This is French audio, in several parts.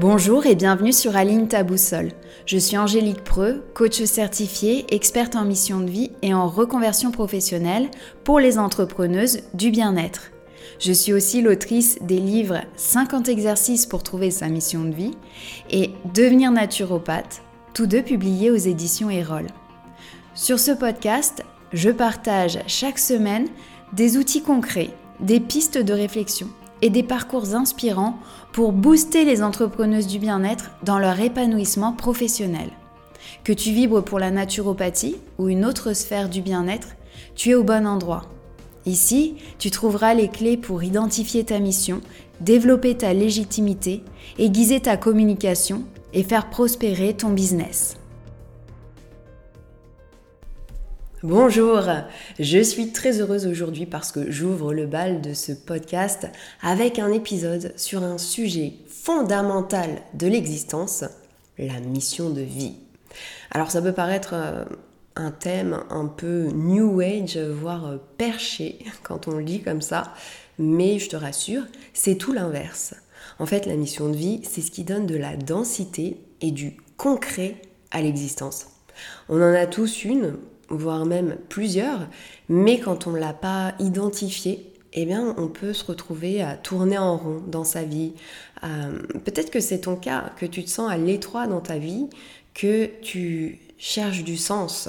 Bonjour et bienvenue sur Aline ta boussole. Je suis Angélique Preux, coach certifiée, experte en mission de vie et en reconversion professionnelle pour les entrepreneuses du bien-être. Je suis aussi l'autrice des livres 50 exercices pour trouver sa mission de vie et Devenir naturopathe, tous deux publiés aux éditions Erol. Sur ce podcast, je partage chaque semaine des outils concrets, des pistes de réflexion et des parcours inspirants pour booster les entrepreneuses du bien-être dans leur épanouissement professionnel. Que tu vibres pour la naturopathie ou une autre sphère du bien-être, tu es au bon endroit. Ici, tu trouveras les clés pour identifier ta mission, développer ta légitimité, aiguiser ta communication et faire prospérer ton business. Bonjour, je suis très heureuse aujourd'hui parce que j'ouvre le bal de ce podcast avec un épisode sur un sujet fondamental de l'existence, la mission de vie. Alors ça peut paraître euh, un thème un peu new age, voire euh, perché quand on le dit comme ça, mais je te rassure, c'est tout l'inverse. En fait, la mission de vie, c'est ce qui donne de la densité et du concret à l'existence. On en a tous une, voire même plusieurs, mais quand on ne l'a pas identifié, eh bien, on peut se retrouver à tourner en rond dans sa vie. Euh, peut-être que c'est ton cas, que tu te sens à l'étroit dans ta vie, que tu cherches du sens.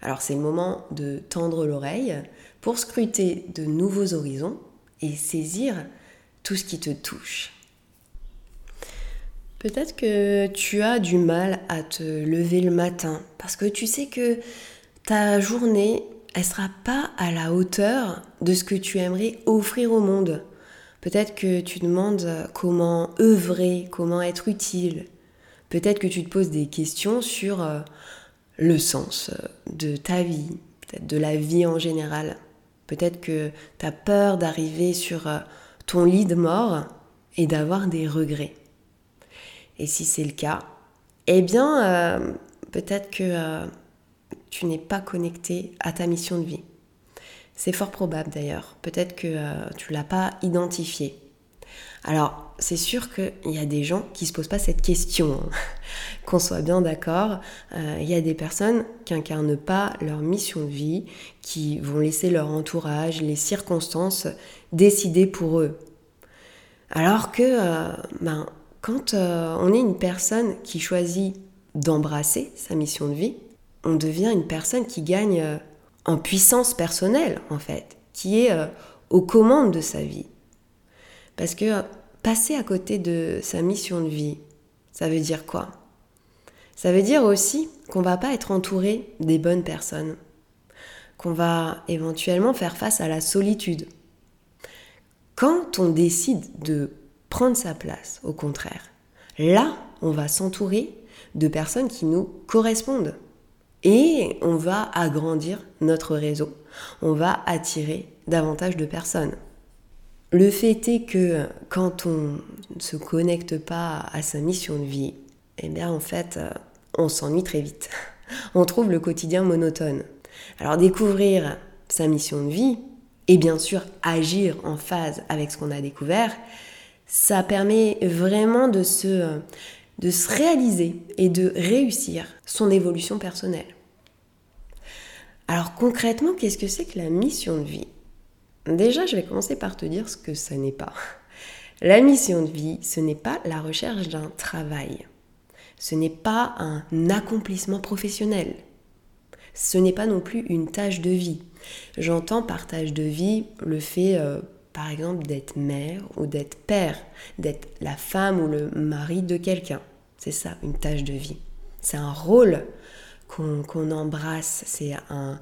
Alors c'est le moment de tendre l'oreille pour scruter de nouveaux horizons et saisir tout ce qui te touche. Peut-être que tu as du mal à te lever le matin parce que tu sais que ta journée, elle sera pas à la hauteur de ce que tu aimerais offrir au monde. Peut-être que tu demandes comment œuvrer, comment être utile. Peut-être que tu te poses des questions sur euh, le sens euh, de ta vie, peut-être de la vie en général. Peut-être que tu as peur d'arriver sur euh, ton lit de mort et d'avoir des regrets. Et si c'est le cas, eh bien, peut-être que tu n'es pas connecté à ta mission de vie. C'est fort probable d'ailleurs. Peut-être que euh, tu ne l'as pas identifié. Alors, c'est sûr qu'il y a des gens qui ne se posent pas cette question. Hein. Qu'on soit bien d'accord, euh, il y a des personnes qui incarnent pas leur mission de vie, qui vont laisser leur entourage, les circonstances décider pour eux. Alors que, euh, ben, quand on est une personne qui choisit d'embrasser sa mission de vie, on devient une personne qui gagne euh, en puissance personnelle, en fait, qui est euh, aux commandes de sa vie. Parce que euh, passer à côté de sa mission de vie, ça veut dire quoi? Ça veut dire aussi qu'on va pas être entouré des bonnes personnes, qu'on va éventuellement faire face à la solitude. Quand on décide de prendre sa place, au contraire, là, on va s'entourer de personnes qui nous correspondent et on va agrandir notre réseau. On va attirer davantage de personnes. Le fait est que quand on ne se connecte pas à sa mission de vie, eh bien en fait, euh, on s'ennuie très vite. On trouve le quotidien monotone. Alors découvrir sa mission de vie et bien sûr agir en phase avec ce qu'on a découvert, ça permet vraiment de se, de se réaliser et de réussir son évolution personnelle. Alors concrètement, qu'est-ce que c'est que la mission de vie? Déjà, je vais commencer par te dire ce que ça n'est pas. La mission de vie, ce n'est pas la recherche d'un travail. Ce n'est pas un accomplissement professionnel. Ce n'est pas non plus une tâche de vie. J'entends par tâche de vie le fait, euh, par exemple, d'être mère ou d'être père, d'être la femme ou le mari de quelqu'un. C'est ça, une tâche de vie. C'est un rôle qu'on embrasse, c'est un,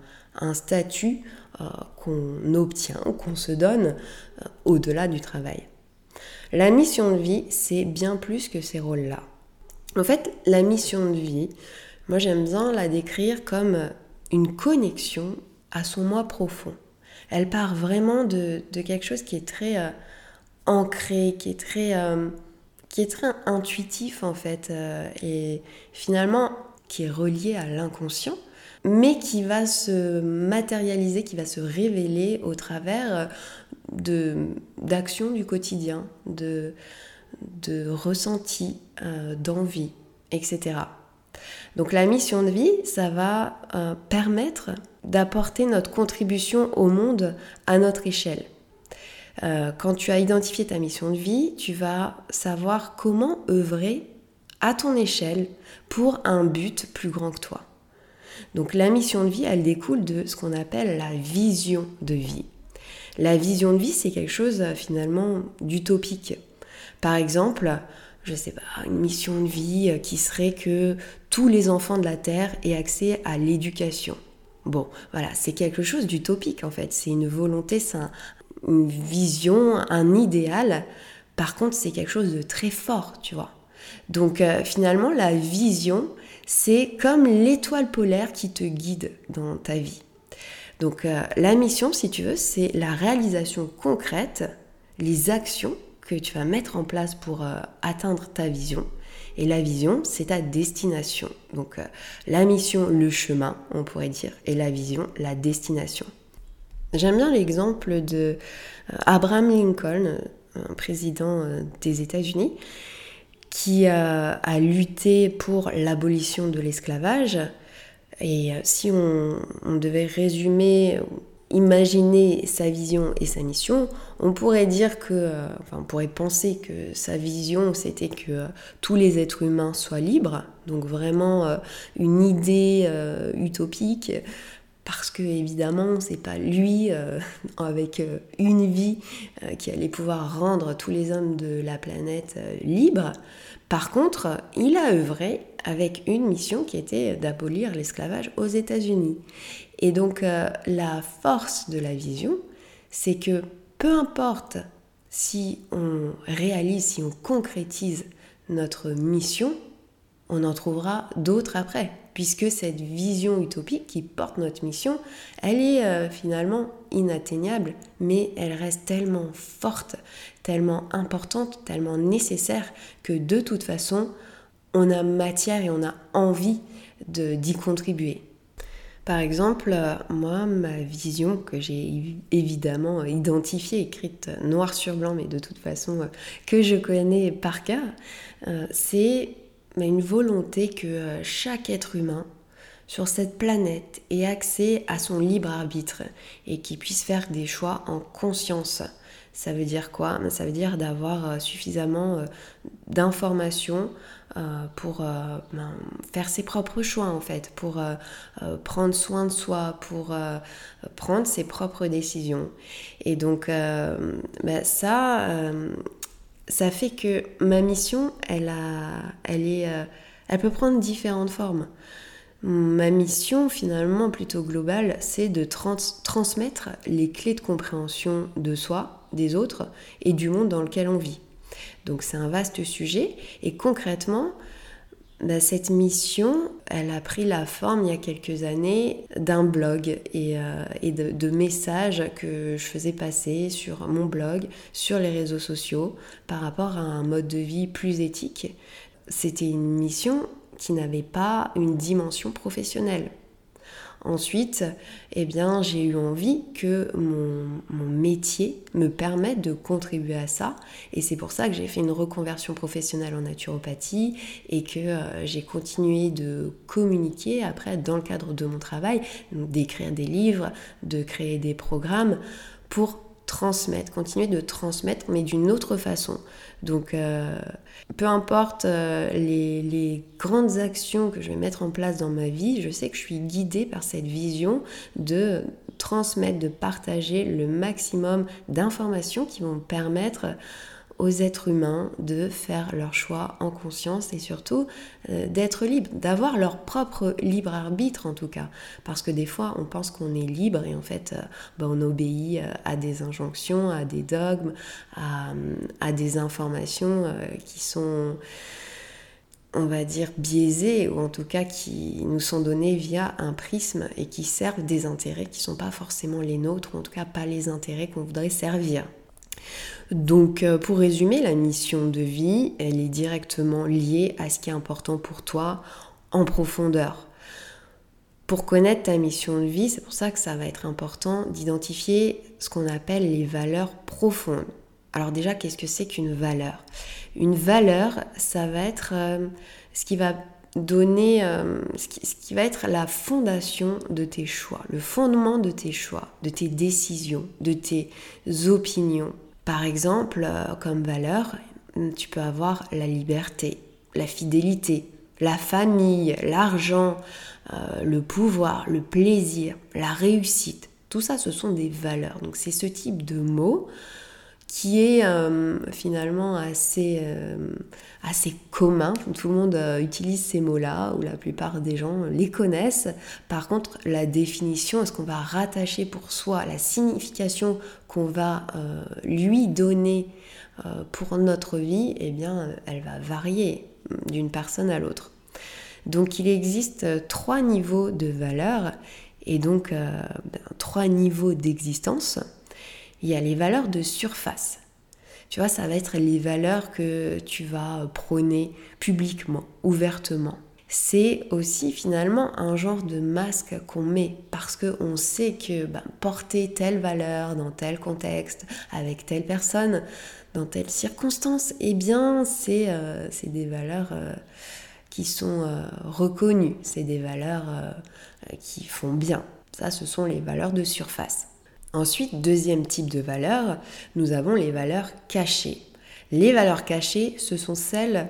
statut euh, qu'on obtient, qu'on se donne euh, au-delà du travail. La mission de vie, c'est bien plus que ces rôles-là. En fait, la mission de vie, moi j'aime bien la décrire comme une connexion à son moi profond. Elle part vraiment de, quelque chose qui est très euh, ancré, qui est très, qui est très intuitif en fait. et finalement, qui est relié à l'inconscient, mais qui va se matérialiser, qui va se révéler au travers d'actions du quotidien, de, de ressenti, euh, d'envie, etc. Donc la mission de vie, ça va euh, permettre d'apporter notre contribution au monde à notre échelle. Euh, quand tu as identifié ta mission de vie, tu vas savoir comment œuvrer à ton échelle pour un but plus grand que toi. Donc la mission de vie, elle découle de ce qu'on appelle la vision de vie. La vision de vie, c'est quelque chose euh, finalement d'utopique. Par exemple, je sais pas, une mission de vie euh, qui serait que tous les enfants de la Terre aient accès à l'éducation. Bon, voilà, c'est quelque chose d'utopique en fait. C'est une volonté, c'est une vision, un idéal. Par contre, c'est quelque chose de très fort, tu vois. Donc euh, finalement, la vision, c'est comme l'étoile polaire qui te guide dans ta vie. Donc euh, la mission, si tu veux, c'est la réalisation concrète, les actions que tu vas mettre en place pour euh, atteindre ta vision. Et la vision, c'est ta destination. Donc la mission, le chemin, on pourrait dire, et la vision, la destination. J'aime bien l'exemple de Abraham Lincoln, un président des États-Unis, qui a, lutté pour l'abolition de l'esclavage. Et euh, si on, devait résumer, imaginer sa vision et sa mission, on pourrait dire que, euh, enfin, on pourrait penser que sa vision, c'était que euh, tous les êtres humains soient libres, donc vraiment une idée utopique, parce que évidemment, c'est pas lui avec une vie qui allait pouvoir rendre tous les hommes de la planète libres. Par contre, il a œuvré avec une mission qui était d'abolir l'esclavage aux États-Unis. Et donc euh, la force de la vision, c'est que peu importe si on réalise, si on concrétise notre mission, on en trouvera d'autres après, puisque cette vision utopique qui porte notre mission, elle est euh, finalement inatteignable, mais elle reste tellement forte, tellement importante, tellement nécessaire, que de toute façon, on a matière et on a envie d'y contribuer. Par exemple, euh, moi, ma vision que j'ai évidemment identifiée, écrite noir sur blanc, mais de toute façon euh, que je connais par cœur, c'est mais une volonté que euh, chaque être humain sur cette planète ait accès à son libre arbitre et qu'il puisse faire des choix en conscience. Ça veut dire quoi? Ben, Ça veut dire d'avoir euh, suffisamment euh, d'informations pour ben, faire ses propres choix en fait, pour prendre soin de soi, pour prendre ses propres décisions. Et donc ben, ça, ça fait que ma mission, elle, a, euh, elle peut prendre différentes formes. Ma mission, finalement, plutôt globale, c'est de transmettre les clés de compréhension de soi, des autres et du monde dans lequel on vit. Donc c'est un vaste sujet et concrètement, bah, cette mission, elle a pris la forme il y a quelques années d'un blog et, euh, de, messages que je faisais passer sur mon blog, sur les réseaux sociaux, par rapport à un mode de vie plus éthique. C'était une mission qui n'avait pas une dimension professionnelle. Ensuite, eh j'ai eu envie que mon, métier me permette de contribuer à ça. Et c'est pour ça que j'ai fait une reconversion professionnelle en naturopathie et que euh, j'ai continué de communiquer après dans le cadre de mon travail, d'écrire des livres, de créer des programmes pour transmettre, continuer de transmettre, mais d'une autre façon. Donc, euh, peu importe euh, les, grandes actions que je vais mettre en place dans ma vie, je sais que je suis guidée par cette vision de transmettre, de partager le maximum d'informations qui vont me permettre aux êtres humains de faire leur choix en conscience et surtout euh, d'être libre, d'avoir leur propre libre arbitre en tout cas. Parce que des fois on pense qu'on est libre et en fait euh, ben, on obéit euh, à des injonctions, à des dogmes, à, des informations qui sont on va dire biaisées ou en tout cas qui nous sont données via un prisme et qui servent des intérêts qui ne sont pas forcément les nôtres ou en tout cas pas les intérêts qu'on voudrait servir. Donc euh, pour résumer, la mission de vie, elle est directement liée à ce qui est important pour toi en profondeur. Pour connaître ta mission de vie, c'est pour ça que ça va être important d'identifier ce qu'on appelle les valeurs profondes. Alors déjà, qu'est-ce que c'est qu'une valeur? Une valeur, ça va être euh, ce qui va donner, euh, ce, qui, va être la fondation de tes choix, le fondement de tes choix, de tes décisions, de tes opinions. Par exemple, euh, comme valeur, tu peux avoir la liberté, la fidélité, la famille, l'argent, le pouvoir, le plaisir, la réussite. Tout ça, ce sont des valeurs. Donc c'est ce type de mots qui est euh, finalement assez, euh, assez commun. Tout le monde euh, utilise ces mots-là, ou la plupart des gens les connaissent. Par contre, la définition, est-ce qu'on va rattacher pour soi la signification qu'on va lui donner pour notre vie, eh bien, elle va varier d'une personne à l'autre. Donc il existe trois niveaux de valeur et donc ben, trois niveaux d'existence il y a les valeurs de surface. Tu vois, ça va être les valeurs que tu vas prôner publiquement, ouvertement. C'est aussi finalement un genre de masque qu'on met parce qu'on sait que ben, porter telle valeur dans tel contexte, avec telle personne, dans telle circonstance, eh bien, c'est euh, des valeurs euh, qui sont euh, reconnues, c'est des valeurs qui font bien. Ça, ce sont les valeurs de surface. Ensuite, deuxième type de valeur, nous avons les valeurs cachées. Les valeurs cachées, ce sont celles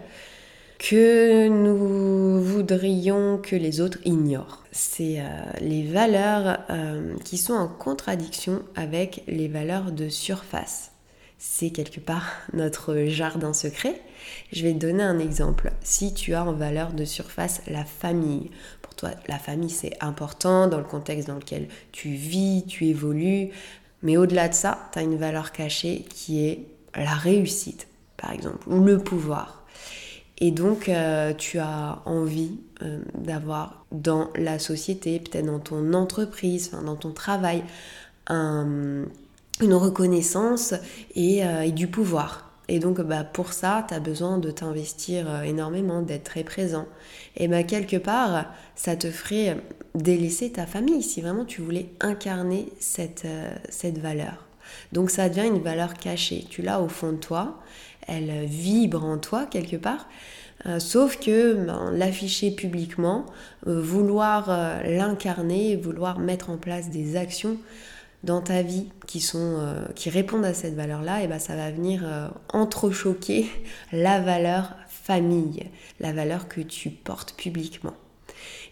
que nous voudrions que les autres ignorent. C'est euh, les valeurs euh, qui sont en contradiction avec les valeurs de surface. C'est quelque part notre jardin secret. Je vais te donner un exemple. Si tu as en valeur de surface la famille, toi, la famille, c'est important dans le contexte dans lequel tu vis, tu évolues. Mais au-delà de ça, tu as une valeur cachée qui est la réussite, par exemple, ou le pouvoir. Et donc, euh, tu as envie euh, d'avoir dans la société, peut-être dans ton entreprise, dans ton travail, une reconnaissance et, euh, et du pouvoir. Et donc bah, pour ça, tu as besoin de t'investir euh, énormément, d'être très présent. Et bah, quelque part, ça te ferait délaisser ta famille si vraiment tu voulais incarner cette, euh, cette valeur. Donc ça devient une valeur cachée. Tu l'as au fond de toi, elle vibre en toi quelque part. Sauf que ben, l'afficher publiquement, vouloir l'incarner, vouloir mettre en place des actions, dans ta vie qui, sont, euh, qui répondent à cette valeur-là, et ben ça va venir euh, entrechoquer la valeur famille, la valeur que tu portes publiquement.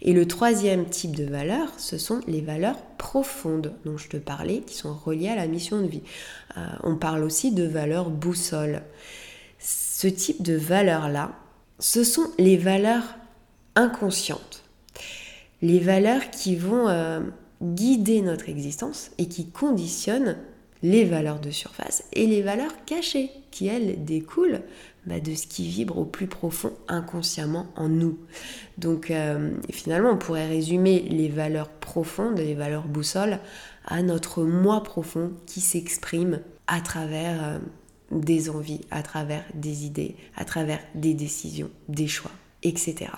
Et le troisième type de valeur, ce sont les valeurs profondes dont je te parlais, qui sont reliées à la mission de vie. Euh, on parle aussi de valeurs boussole. Ce type de valeurs-là, ce sont les valeurs inconscientes. Les valeurs qui vont guider notre existence et qui conditionne les valeurs de surface et les valeurs cachées qui, elles, découlent bah, de ce qui vibre au plus profond inconsciemment en nous. Donc euh, finalement, on pourrait résumer les valeurs profondes, les valeurs boussole, à notre moi profond qui s'exprime à travers euh, des envies, à travers des idées, à travers des décisions, des choix, etc.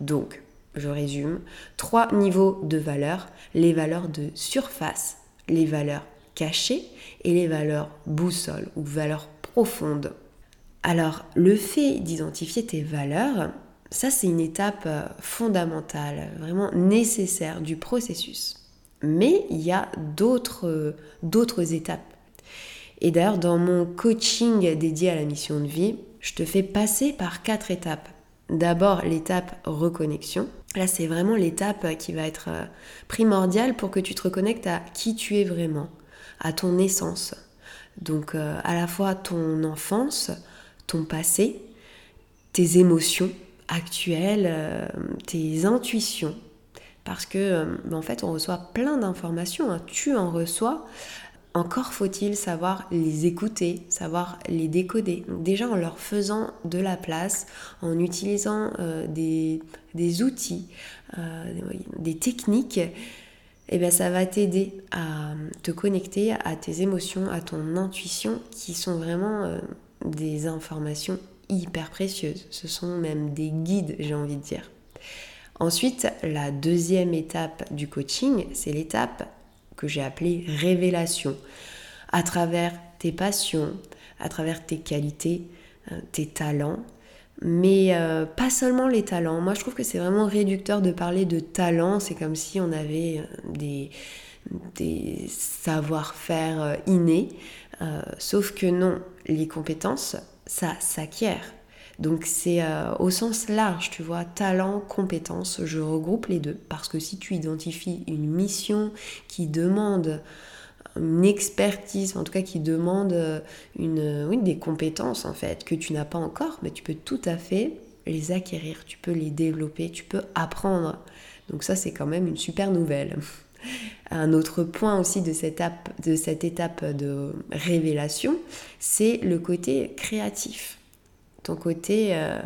Donc, je résume, trois niveaux de valeurs, les valeurs de surface, les valeurs cachées et les valeurs boussole ou valeurs profondes. Alors, le fait d'identifier tes valeurs, ça c'est une étape euh, fondamentale, vraiment nécessaire du processus. Mais il y a d'autres, d'autres étapes. Et d'ailleurs, dans mon coaching dédié à la mission de vie, je te fais passer par quatre étapes. D'abord, l'étape reconnexion, Là, c'est vraiment l'étape qui va être euh, primordiale pour que tu te reconnectes à qui tu es vraiment, à ton essence. Donc, euh, à la fois ton enfance, ton passé, tes émotions actuelles, euh, tes intuitions. Parce que, en fait, on reçoit plein d'informations. Hein. Tu en reçois encore faut-il savoir les écouter, savoir les décoder. déjà en leur faisant de la place, en utilisant euh, des, outils, euh, des techniques, eh bien, ça va t'aider à te connecter à tes émotions, à ton intuition, qui sont vraiment euh, des informations hyper précieuses. Ce sont même des guides, j'ai envie de dire. Ensuite, la deuxième étape du coaching, c'est l'étape que j'ai appelé révélation. À travers tes passions, à travers tes qualités, euh, tes talents, mais euh, pas seulement les talents. Moi, je trouve que c'est vraiment réducteur de parler de talents. C'est comme si on avait des, des savoir-faire innés. sauf que non, les compétences, ça s'acquiert. Donc c'est au sens large, tu vois, talent, compétence, je regroupe les deux. Parce que si tu identifies une mission qui demande une expertise, en tout cas qui demande euh, une, oui, des compétences en fait que tu n'as pas encore, mais tu peux tout à fait les acquérir, tu peux les développer, tu peux apprendre. Donc ça c'est quand même une super nouvelle. Un autre point aussi de cette de, cette étape de révélation, c'est le côté créatif. Ton côté, euh,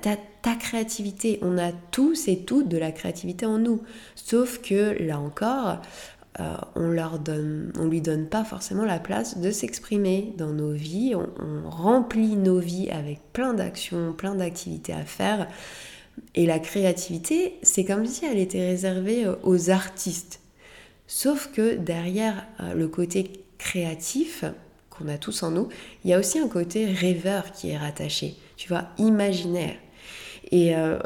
ta, créativité. On a tous et toutes de la créativité en nous. Sauf que là encore, euh, on leur donne, on lui donne pas forcément la place de s'exprimer dans nos vies. On, remplit nos vies avec plein d'actions, plein d'activités à faire. Et la créativité, c'est comme si elle était réservée euh, aux artistes. Sauf que derrière le côté créatif qu'on a tous en nous, il y a aussi un côté rêveur qui est rattaché, tu vois, imaginaire et euh,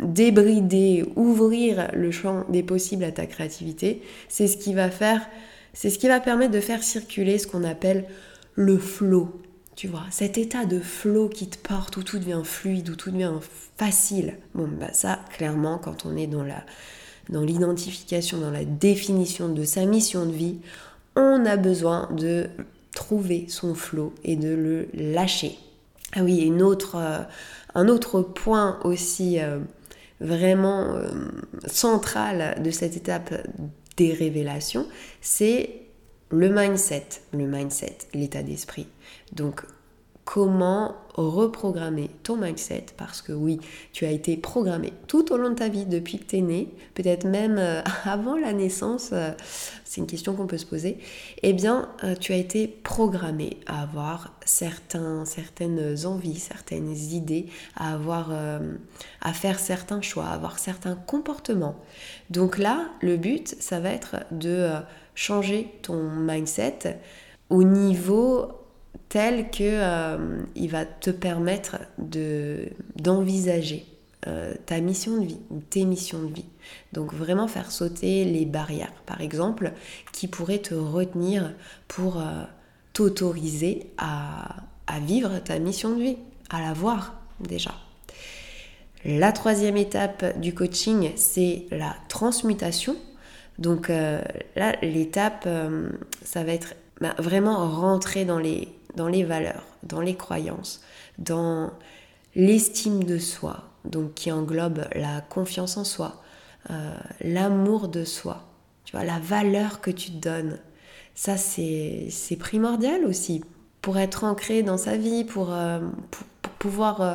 débrider, ouvrir le champ des possibles à ta créativité, c'est ce qui va faire, c'est ce qui va permettre de faire circuler ce qu'on appelle le flow. Tu vois, cet état de flow qui te porte, où tout devient fluide, où tout devient facile. Bon, bah ça, clairement, quand on est dans la dans l'identification, dans la définition de sa mission de vie, on a besoin de trouver son flow et de le lâcher. Ah oui, une euh, un autre point aussi euh, vraiment euh, central de cette étape des révélations, c'est le mindset, le mindset, l'état d'esprit. Donc comment reprogrammer ton mindset parce que oui, tu as été programmé tout au long de ta vie depuis que tu es né, peut-être même euh, avant la naissance, euh, c'est une question qu'on peut se poser, eh bien euh, tu as été programmé à avoir certains, certaines envies, certaines idées, à avoir à faire certains choix, à avoir certains comportements. Donc là, le but, ça va être de changer ton mindset au niveau tel que euh, il va te permettre de d'envisager euh, ta mission de vie tes missions de vie. Donc vraiment faire sauter les barrières, par exemple, qui pourraient te retenir pour euh, t'autoriser à, à vivre ta mission de vie, à la voir déjà. La troisième étape du coaching, c'est la transmutation. Donc là, l'étape, ça va être bah, vraiment rentrer dans les dans les valeurs, dans les croyances, dans l'estime de soi, donc qui englobe la confiance en soi, euh, l'amour de soi, tu vois, la valeur que tu te donnes. Ça, c'est primordial aussi pour être ancré dans sa vie, pour, euh, pour, pouvoir euh,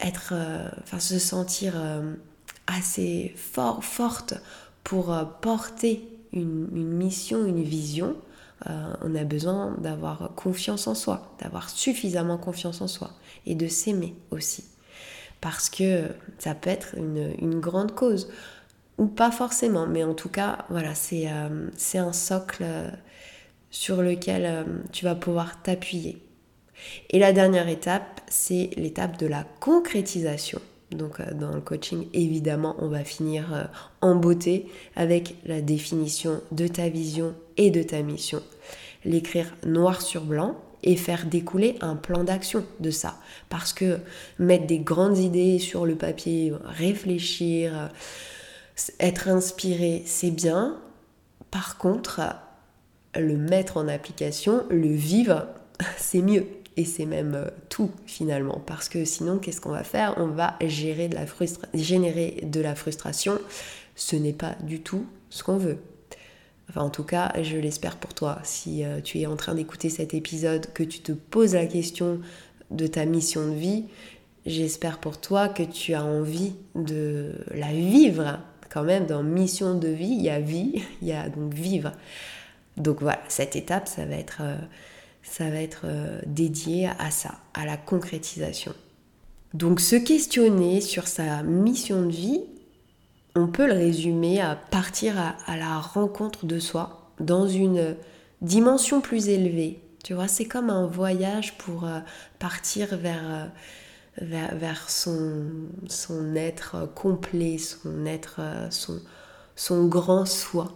être, enfin, se sentir assez fort, forte pour porter une, une mission, une vision euh, on a besoin d'avoir confiance en soi, d'avoir suffisamment confiance en soi et de s'aimer aussi. Parce que ça peut être une, grande cause, ou pas forcément, mais en tout cas, voilà, c'est euh, un socle euh, sur lequel tu vas pouvoir t'appuyer. Et la dernière étape, c'est l'étape de la concrétisation. Donc dans le coaching, évidemment, on va finir en beauté avec la définition de ta vision et de ta mission. L'écrire noir sur blanc et faire découler un plan d'action de ça. Parce que mettre des grandes idées sur le papier, réfléchir, être inspiré, c'est bien. Par contre, le mettre en application, le vivre, c'est mieux. Et c'est même euh, tout finalement. Parce que sinon, qu'est-ce qu'on va faire? On va gérer de la générer de la frustration. Ce n'est pas du tout ce qu'on veut. Enfin, en tout cas, je l'espère pour toi. Si euh, tu es en train d'écouter cet épisode, que tu te poses la question de ta mission de vie, j'espère pour toi que tu as envie de la vivre. Quand même, dans mission de vie, il y a vie, il y a donc vivre. Donc voilà, cette étape, ça va être, euh, ça va être euh, dédié à ça, à la concrétisation. Donc se questionner sur sa mission de vie, on peut le résumer à partir à, la rencontre de soi dans une dimension plus élevée, Tu vois, c'est comme un voyage pour euh, partir vers, vers, vers, son, son être complet, son être, son, son grand soi.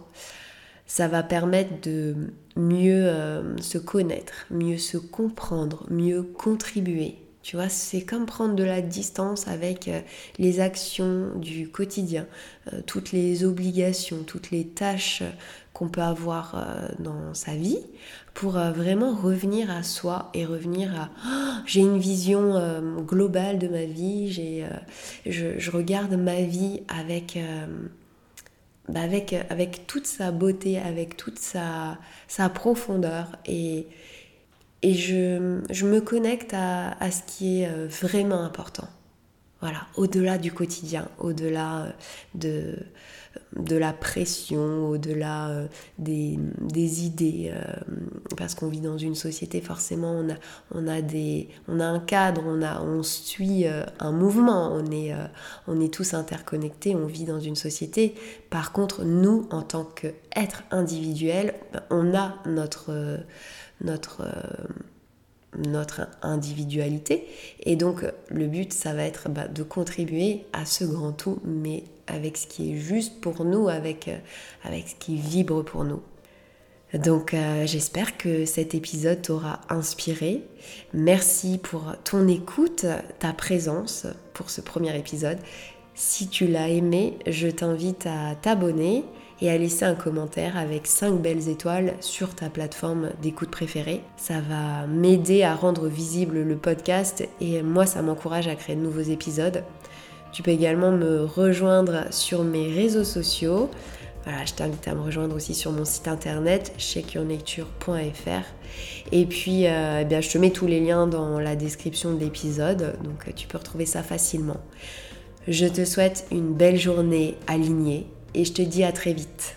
Ça va permettre de mieux se connaître, mieux se comprendre, mieux contribuer. Tu vois, c'est comme prendre de la distance avec euh, les actions du quotidien, euh, toutes les obligations, toutes les tâches qu'on peut avoir euh, dans sa vie pour vraiment revenir à soi et revenir à oh, j'ai une vision globale de ma vie, j'ai, je, regarde ma vie avec, bah, avec, toute sa beauté, avec toute sa, profondeur et je me connecte à, à, ce qui est euh, vraiment important. Voilà, au-delà du quotidien, au-delà euh, de, de la pression, au-delà euh, des, idées, parce qu'on vit dans une société, forcément, on a, on a, des, on a un cadre, on, a, on suit un mouvement, on est, on est tous interconnectés, on vit dans une société. Par contre, nous, en tant qu'êtres individuels, on a notre notre, euh, notre individualité. Et donc le but, ça va être bah, de contribuer à ce grand tout, mais avec ce qui est juste pour nous, avec, euh, avec ce qui vibre pour nous. Donc euh, j'espère que cet épisode t'aura inspiré. Merci pour ton écoute, ta présence pour ce premier épisode. Si tu l'as aimé, je t'invite à t'abonner et à laisser un commentaire avec 5 belles étoiles sur ta plateforme d'écoute préférée. Ça va m'aider à rendre visible le podcast et moi ça m'encourage à créer de nouveaux épisodes. Tu peux également me rejoindre sur mes réseaux sociaux. Voilà, je t'invite à me rejoindre aussi sur mon site internet checkyourlecture.fr. Et puis, euh, eh je te mets tous les liens dans la description de l'épisode, donc tu peux retrouver ça facilement. Je te souhaite une belle journée alignée et je te dis à très vite.